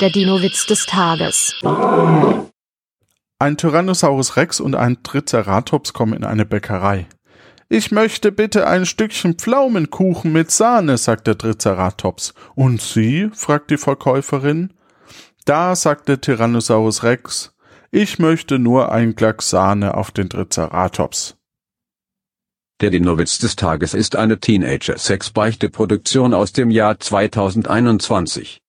Der Dino-Witz des Tages. Ein Tyrannosaurus Rex und ein Triceratops kommen in eine Bäckerei. Ich möchte bitte ein Stückchen Pflaumenkuchen mit Sahne, sagt der Triceratops. Und Sie? fragt die Verkäuferin. Da sagt der Tyrannosaurus Rex, ich möchte nur ein Klacks Sahne auf den Triceratops. Der Dino-Witz des Tages ist eine Teenager-Sex-Beichte-Produktion aus dem Jahr 2021.